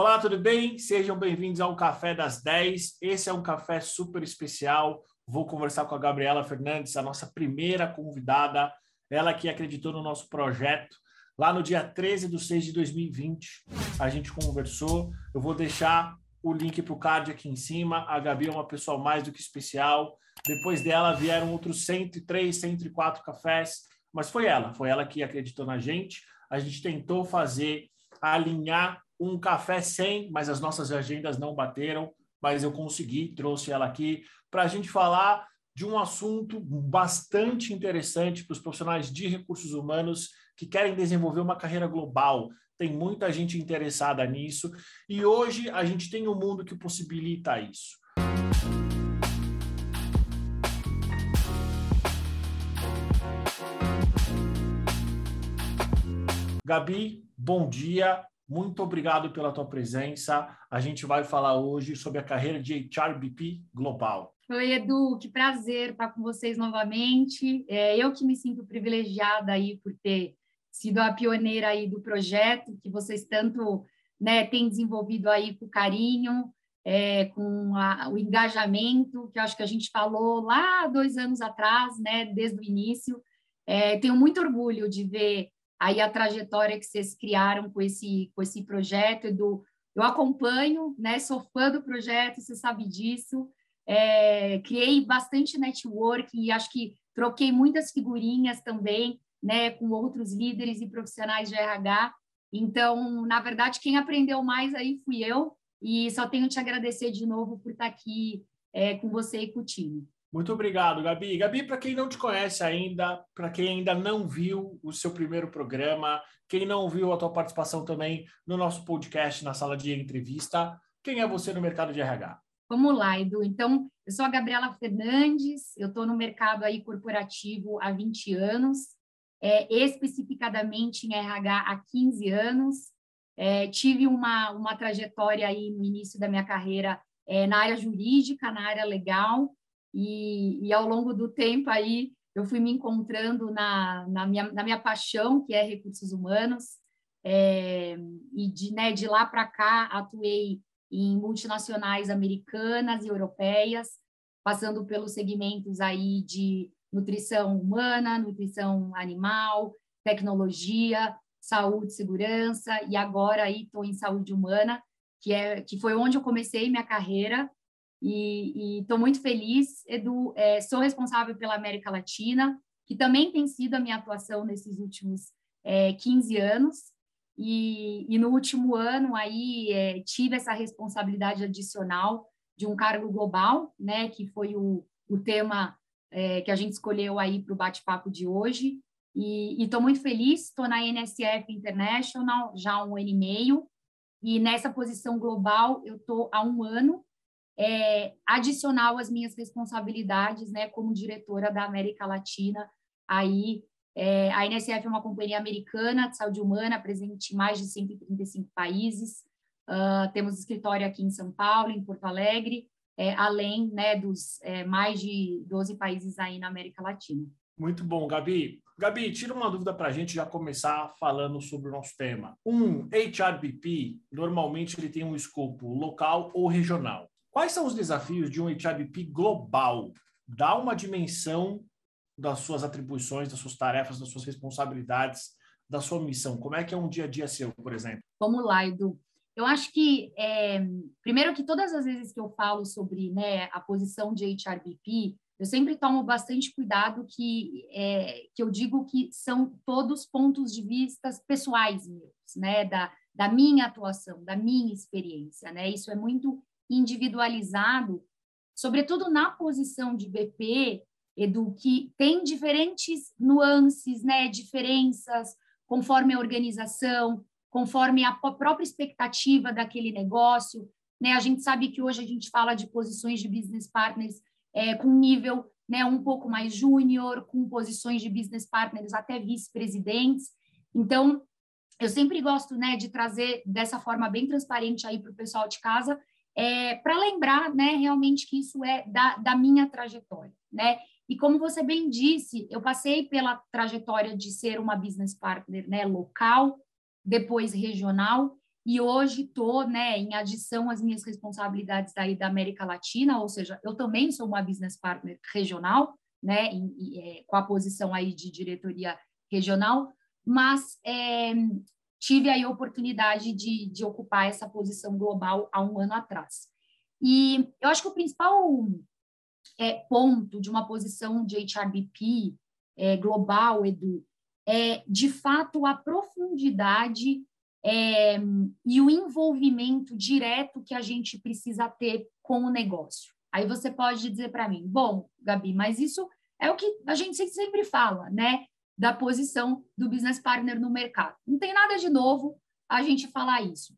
Olá, tudo bem? Sejam bem-vindos ao Café das 10. Esse é um café super especial. Vou conversar com a Gabriela Fernandes, a nossa primeira convidada, ela que acreditou no nosso projeto. Lá no dia 13 de 6 de 2020, a gente conversou. Eu vou deixar o link para o card aqui em cima. A Gabi é uma pessoa mais do que especial. Depois dela vieram outros 103, 104 cafés, mas foi ela, foi ela que acreditou na gente. A gente tentou fazer, alinhar um café sem, mas as nossas agendas não bateram, mas eu consegui, trouxe ela aqui para a gente falar de um assunto bastante interessante para os profissionais de recursos humanos que querem desenvolver uma carreira global. Tem muita gente interessada nisso e hoje a gente tem um mundo que possibilita isso. Gabi, bom dia. Muito obrigado pela tua presença. A gente vai falar hoje sobre a carreira de HRBP global. Oi, Edu, que prazer estar com vocês novamente. É, eu que me sinto privilegiada aí por ter sido a pioneira aí do projeto que vocês tanto né, têm desenvolvido aí com carinho, é, com a, o engajamento que eu acho que a gente falou lá dois anos atrás, né, desde o início. É, tenho muito orgulho de ver aí a trajetória que vocês criaram com esse, com esse projeto, Edu. Eu acompanho, né? Sou fã do projeto, você sabe disso. É, criei bastante network e acho que troquei muitas figurinhas também, né? Com outros líderes e profissionais de RH. Então, na verdade, quem aprendeu mais aí fui eu e só tenho te agradecer de novo por estar aqui é, com você e com o time. Muito obrigado, Gabi. Gabi, para quem não te conhece ainda, para quem ainda não viu o seu primeiro programa, quem não viu a tua participação também no nosso podcast na sala de entrevista, quem é você no mercado de RH? Vamos lá, Edu. Então, eu sou a Gabriela Fernandes, eu estou no mercado aí corporativo há 20 anos, é, especificadamente em RH há 15 anos. É, tive uma, uma trajetória aí no início da minha carreira é, na área jurídica, na área legal, e, e, ao longo do tempo aí eu fui me encontrando na, na, minha, na minha paixão, que é recursos humanos, é, e de, né, de lá para cá atuei em multinacionais americanas e europeias, passando pelos segmentos aí de nutrição humana, nutrição animal, tecnologia, saúde, segurança, e agora aí estou em saúde humana, que é que foi onde eu comecei minha carreira e estou muito feliz. Edu, é, sou responsável pela América Latina, que também tem sido a minha atuação nesses últimos é, 15 anos. E, e, no último ano aí é, tive essa responsabilidade adicional de um cargo global, né, que foi o, o tema é, que a gente escolheu aí para o bate-papo de hoje. E estou muito feliz, estou na NSF International já há um ano e meio, e nessa posição global eu estou há um ano, é, adicional às minhas responsabilidades, né, como diretora da América Latina. Aí, é, a NSF é uma companhia americana de saúde humana, presente em mais de 135 países. Uh, temos escritório aqui em São Paulo, em Porto Alegre, é, além né, dos é, mais de 12 países aí na América Latina. Muito bom, Gabi. Gabi, tira uma dúvida para a gente já começar falando sobre o nosso tema. Um HRBP, normalmente ele tem um escopo local ou regional. Quais são os desafios de um HRBP global? Dá uma dimensão das suas atribuições, das suas tarefas, das suas responsabilidades, da sua missão. Como é que é um dia a dia seu, por exemplo? Vamos lá, Edu. Eu acho que, é, primeiro que todas as vezes que eu falo sobre né, a posição de HRBP, eu sempre tomo bastante cuidado que, é, que eu digo que são todos pontos de vista pessoais meus, né, da, da minha atuação, da minha experiência, né, isso é muito individualizado, sobretudo na posição de BP, Edu, que tem diferentes nuances, né, diferenças conforme a organização, conforme a própria expectativa daquele negócio. Né? A gente sabe que hoje a gente fala de posições de business partners é, com nível né, um pouco mais júnior, com posições de business partners até vice-presidentes. Então, eu sempre gosto né, de trazer dessa forma bem transparente aí para o pessoal de casa é, para lembrar né, realmente que isso é da, da minha trajetória. Né? E como você bem disse, eu passei pela trajetória de ser uma business partner né, local, depois regional, e hoje estou, né, em adição às minhas responsabilidades aí da América Latina, ou seja, eu também sou uma business partner regional, né, em, em, é, com a posição aí de diretoria regional, mas é, tive aí a oportunidade de, de ocupar essa posição global há um ano atrás. E eu acho que o principal é, ponto de uma posição de HRBP é, global, Edu, é de fato a profundidade é, e o envolvimento direto que a gente precisa ter com o negócio. Aí você pode dizer para mim, bom, Gabi, mas isso é o que a gente sempre fala, né? Da posição do business partner no mercado. Não tem nada de novo a gente falar isso.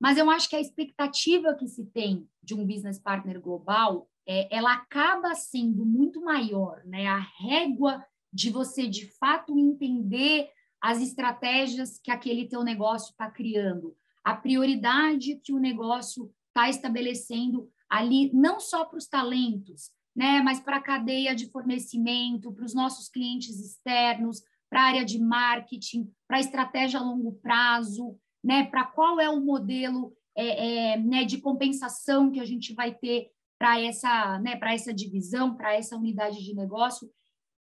Mas eu acho que a expectativa que se tem de um business partner global, é, ela acaba sendo muito maior, né? A régua de você de fato entender as estratégias que aquele teu negócio está criando, a prioridade que o negócio está estabelecendo ali, não só para os talentos, né, mas para a cadeia de fornecimento, para os nossos clientes externos, para a área de marketing, para a estratégia a longo prazo, né, para qual é o modelo é, é, né, de compensação que a gente vai ter para essa, né, essa divisão, para essa unidade de negócio,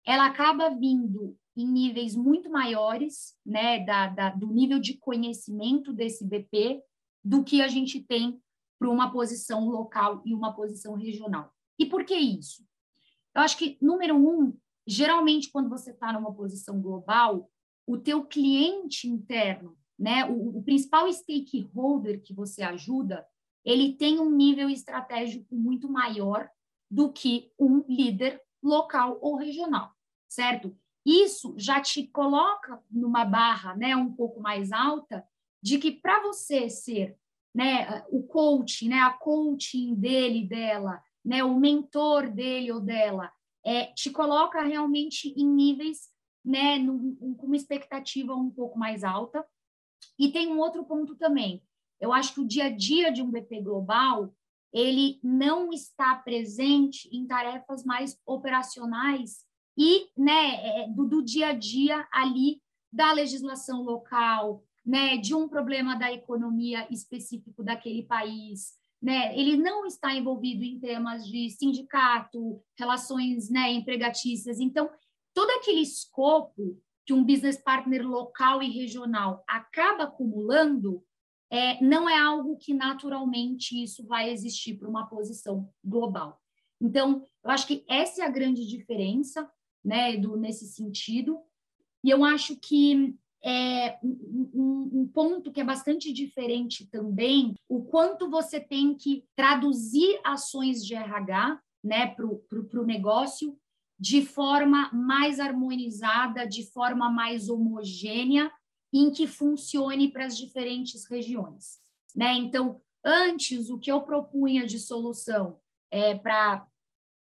ela acaba vindo em níveis muito maiores, né, da, da, do nível de conhecimento desse BP, do que a gente tem para uma posição local e uma posição regional. E por que isso? Eu acho que, número um, geralmente, quando você está numa posição global, o teu cliente interno, né, o, o principal stakeholder que você ajuda, ele tem um nível estratégico muito maior do que um líder local ou regional, certo? Isso já te coloca numa barra, né, um pouco mais alta, de que para você ser, né, o coaching, né, a coaching dele, dela, né, o mentor dele ou dela, é, te coloca realmente em níveis, né, com uma expectativa um pouco mais alta. E tem um outro ponto também. Eu acho que o dia a dia de um BP global ele não está presente em tarefas mais operacionais e né, é, do, do dia a dia ali da legislação local, né, de um problema da economia específico daquele país, né, ele não está envolvido em temas de sindicato, relações né, empregatícias. Então, todo aquele escopo que um business partner local e regional acaba acumulando, é, não é algo que naturalmente isso vai existir para uma posição global. Então, eu acho que essa é a grande diferença, né, do nesse sentido. E eu acho que é um, um, ponto que é bastante diferente também, o quanto você tem que traduzir ações de RH né, para o negócio de forma mais harmonizada, de forma mais homogênea, em que funcione para as diferentes regiões. Né? Então, antes, o que eu propunha de solução é, para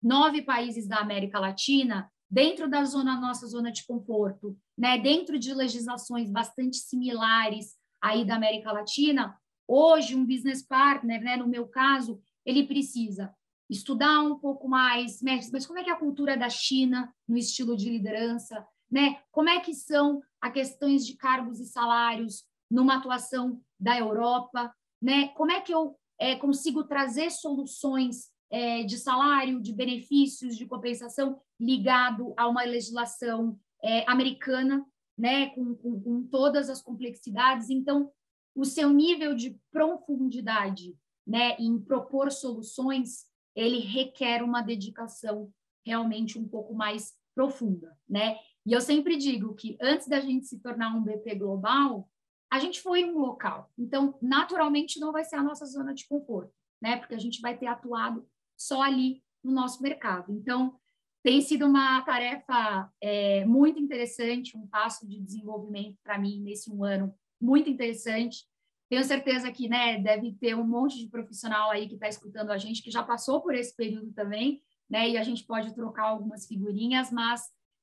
nove países da América Latina, dentro da zona nossa zona de conforto, né, dentro de legislações bastante similares aí da América Latina, hoje um business partner, né, no meu caso, ele precisa estudar um pouco mais, né, mas como é que é a cultura da China no estilo de liderança, né? Como é que são as questões de cargos e salários numa atuação da Europa, né? Como é que eu é, consigo trazer soluções é, de salário, de benefícios, de compensação ligado a uma legislação é, americana, né, com, com, com, todas as complexidades. Então, o seu nível de profundidade, né, em propor soluções, ele requer uma dedicação realmente um pouco mais profunda, né? E eu sempre digo que antes da gente se tornar um BP global, a gente foi um local. Então, naturalmente, não vai ser a nossa zona de conforto, né? Porque a gente vai ter atuado só ali no nosso mercado. Então, tem sido uma tarefa é, muito interessante, um passo de desenvolvimento para mim nesse um ano muito interessante. Tenho certeza que né, deve ter um monte de profissional aí que está escutando a gente que já passou por esse período também, né? E a gente pode trocar algumas figurinhas, mas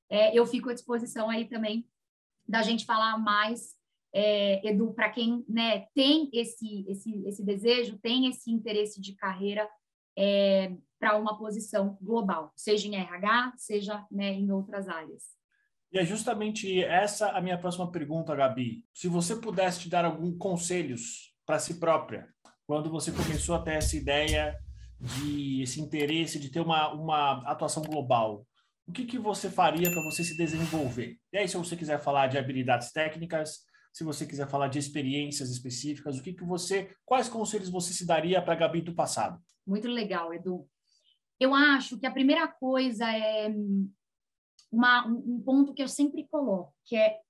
é, eu fico à disposição aí também da gente falar mais, é, Edu, para quem né, tem esse, esse, esse desejo, tem esse interesse de carreira, é, para uma posição global, seja em RH, seja né, em outras áreas. E é justamente essa a minha próxima pergunta, Gabi. Se você pudesse te dar alguns conselhos para si própria? Quando você começou a ter essa ideia de esse interesse de ter uma, uma atuação global, o que, que você faria para você se desenvolver? E aí, se você quiser falar de habilidades técnicas, se você quiser falar de experiências específicas, o que, que você, quais conselhos você se daria para a Gabi do passado? Muito legal, Edu. Eu acho que a primeira coisa é uma, um ponto que eu sempre coloco, que é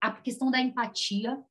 a questão da empatia.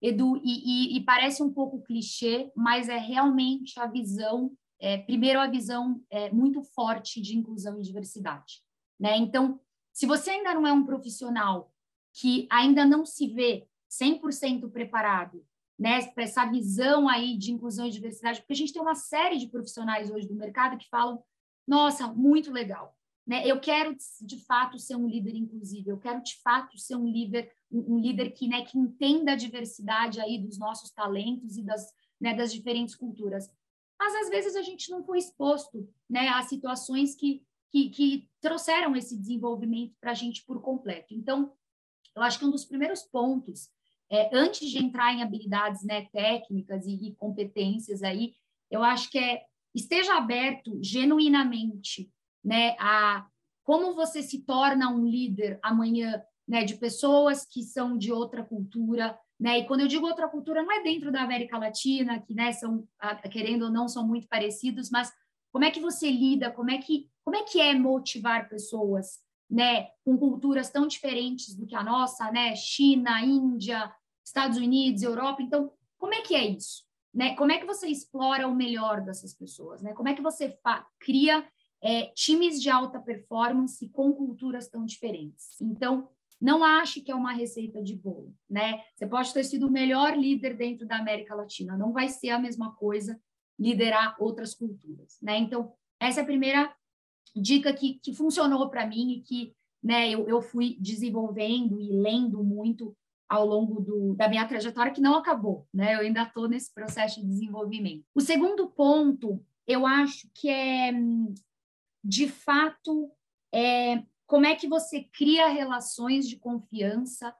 Edu, e, e, e parece um pouco clichê, mas é realmente a visão, é, primeiro a visão é, muito forte de inclusão e diversidade. Né? Então, se você ainda não é um profissional que ainda não se vê 100% preparado né, para essa visão aí de inclusão e diversidade, porque a gente tem uma série de profissionais hoje do mercado que falam, nossa, muito legal, né? Eu quero de fato ser um líder inclusivo, eu quero de fato ser um líder, um, líder que, né, que entenda a diversidade aí dos nossos talentos e das, né, das diferentes culturas. Mas às vezes a gente não foi exposto, né, a situações que que, que trouxeram esse desenvolvimento para a gente por completo. Então, eu acho que um dos primeiros pontos é, antes de entrar em habilidades né, técnicas e, e, competências aí, eu acho que é esteja aberto genuinamente né, a como você se torna um líder amanhã né, de pessoas que são de outra cultura, né? E quando eu digo outra cultura, não é dentro da América Latina, que né, são querendo ou não são muito parecidos, mas como é que você lida, como é que como é que é motivar pessoas, né, com culturas tão diferentes do que a nossa, né, China, Índia, Estados Unidos, Europa. Então, como é que é isso? Né? Como é que você explora o melhor dessas pessoas? Né? Como é que você cria é, times de alta performance com culturas tão diferentes? Então, não ache que é uma receita de bolo, né? Você pode ter sido o melhor líder dentro da América Latina, não vai ser a mesma coisa liderar outras culturas, né? Então, essa é a primeira dica que, que funcionou para mim e que né, eu, eu fui desenvolvendo e lendo muito ao longo do, da minha trajetória, que não acabou, né? Eu ainda estou nesse processo de desenvolvimento. O segundo ponto, eu acho que é, de fato, é, como é que você cria relações de confiança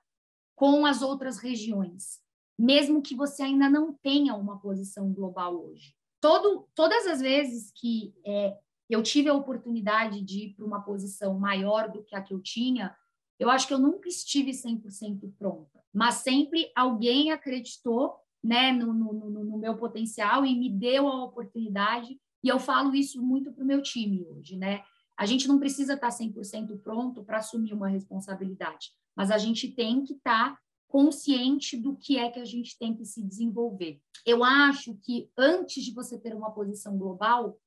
com as outras regiões, mesmo que você ainda não tenha uma posição global hoje. Todo, todas as vezes que é, eu tive a oportunidade de ir para uma posição maior do que a que eu tinha, eu acho que eu nunca estive 100% pronta, mas sempre alguém acreditou né, no, no, no, no meu potencial e me deu a oportunidade, e eu falo isso muito para o meu time hoje, né? A gente não precisa estar 100% pronto para assumir uma responsabilidade, mas a gente tem que estar consciente do que é que a gente tem que se desenvolver. Eu acho que antes de você ter uma posição global,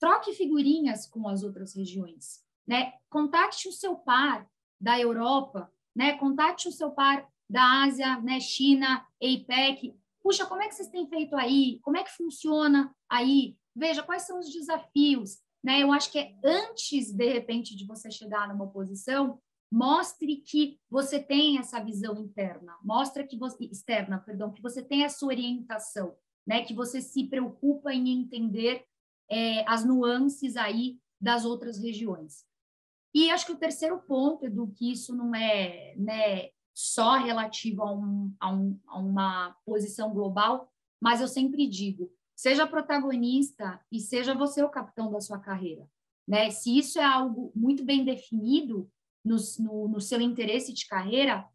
troque figurinhas com as outras regiões, né? Contate o seu par, da Europa, né? Contate o seu par da Ásia, né? China, APEC. Puxa, como é que vocês têm feito aí? Como é que funciona aí? Veja quais são os desafios, né? Eu acho que é antes de repente de você chegar numa posição, mostre que você tem essa visão interna, mostra que você externa, perdão, que você tem essa orientação, né? Que você se preocupa em entender é, as nuances aí das outras regiões. E acho que o terceiro ponto, Edu, que isso não é né, só relativo a, um, a, um, a uma posição global, mas eu sempre digo, seja protagonista e seja você o capitão da sua carreira. Né? Se isso é algo muito bem definido no, no, no seu interesse de carreira,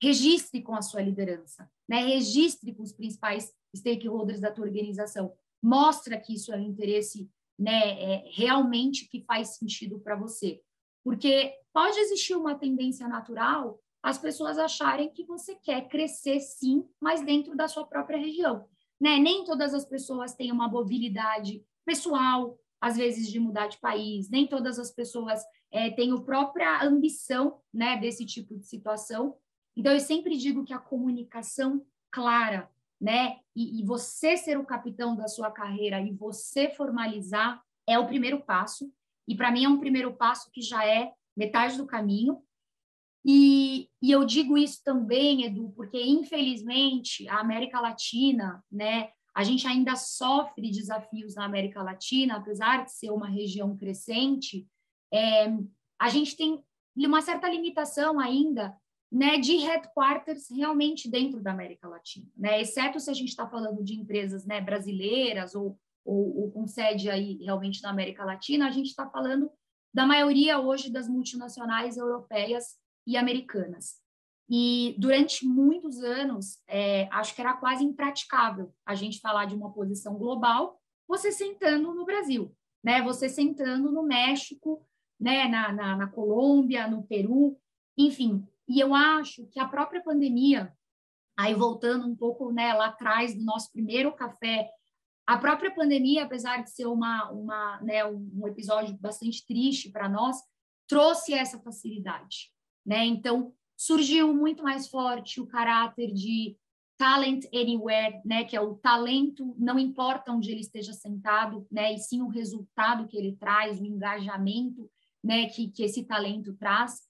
registre com a sua liderança, né? registre com os principais stakeholders da tua organização, mostra que isso é um interesse né, é, realmente que faz sentido para você. Porque pode existir uma tendência natural as pessoas acharem que você quer crescer sim, mas dentro da sua própria região. Né? Nem todas as pessoas têm uma mobilidade pessoal, às vezes de mudar de país, nem todas as pessoas é, têm a própria ambição né, desse tipo de situação. Então, eu sempre digo que a comunicação clara, né, e, e você ser o capitão da sua carreira e você formalizar é o primeiro passo. E para mim é um primeiro passo que já é metade do caminho. E, e, eu digo isso também, Edu, porque infelizmente a América Latina, né, a gente ainda sofre desafios na América Latina, apesar de ser uma região crescente, é, a gente tem uma certa limitação ainda né, de headquarters realmente dentro da América Latina, né? Exceto se a gente está falando de empresas né, brasileiras ou, ou, ou, com sede aí realmente na América Latina, a gente está falando da maioria hoje das multinacionais europeias e americanas. E durante muitos anos, é, acho que era quase impraticável a gente falar de uma posição global, você sentando no Brasil, né? Você sentando no México, né? Na, na, na Colômbia, no Peru, enfim. E eu acho que a própria pandemia, aí voltando um pouco né, lá atrás do nosso primeiro café, a própria pandemia, apesar de ser uma, uma, né, um episódio bastante triste para nós, trouxe essa facilidade. Né? Então, surgiu muito mais forte o caráter de talent anywhere, né, que é o talento, não importa onde ele esteja sentado, né, e sim o resultado que ele traz, o engajamento, né, que, que esse talento traz.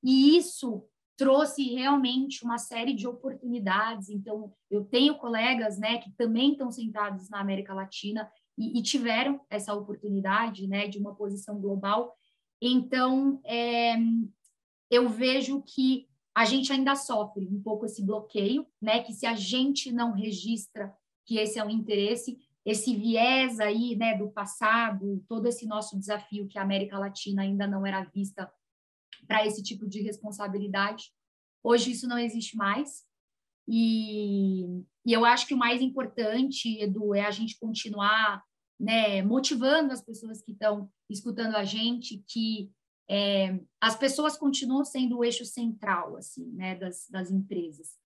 E isso trouxe realmente uma série de oportunidades. Então, eu tenho colegas, né, que também estão sentados na América Latina e, e tiveram essa oportunidade, né, de uma posição global. Então, é, eu vejo que a gente ainda sofre um pouco esse bloqueio, né? Que se a gente não registra que esse é um interesse, esse viés aí, né, do passado, todo esse nosso desafio que a América Latina ainda não era vista para esse tipo de responsabilidade. Hoje isso não existe mais. E, e eu acho que o mais importante, Edu, é a gente continuar né, motivando as pessoas que estão escutando a gente que é, as pessoas continuam sendo o eixo central assim, né, das, das empresas.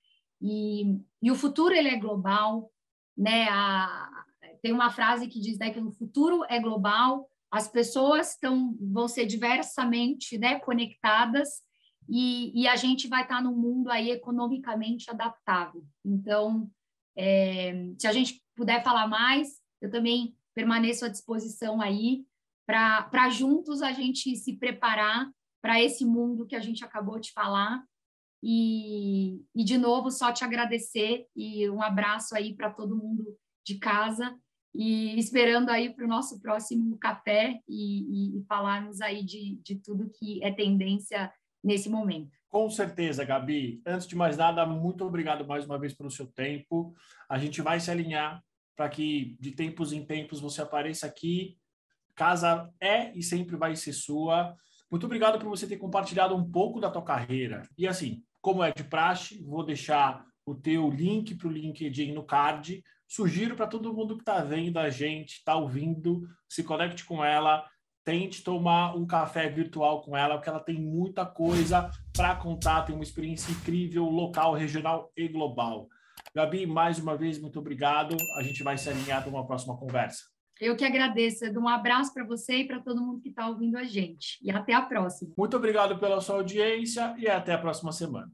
E, e o futuro ele é global, né? A, tem uma frase que diz né, que o futuro é global, as pessoas estão vão ser diversamente né, conectadas e, e a gente vai estar num mundo aí economicamente adaptável. Então, é, se a gente puder falar mais, eu também permaneço à disposição aí para juntos a gente se preparar para esse mundo que a gente acabou de falar. E, e, de novo, só te agradecer e um abraço aí para todo mundo de casa e esperando aí para o nosso próximo café e, e, e falarmos aí de, de tudo que é tendência nesse momento. Com certeza, Gabi. Antes de mais nada, muito obrigado mais uma vez pelo seu tempo. A gente vai se alinhar para que de tempos em tempos você apareça aqui Casa é e sempre vai ser sua. Muito obrigado por você ter compartilhado um pouco da tua carreira. E assim, como é de praxe, vou deixar o teu link para o LinkedIn no card. Sugiro para todo mundo que está vendo a gente, está ouvindo, se conecte com ela, tente tomar um café virtual com ela, porque ela tem muita coisa para contar, tem uma experiência incrível, local, regional e global. Gabi, mais uma vez, muito obrigado. A gente vai se alinhar para uma próxima conversa. Eu que agradeço, Edu. Um abraço para você e para todo mundo que está ouvindo a gente. E até a próxima. Muito obrigado pela sua audiência e até a próxima semana.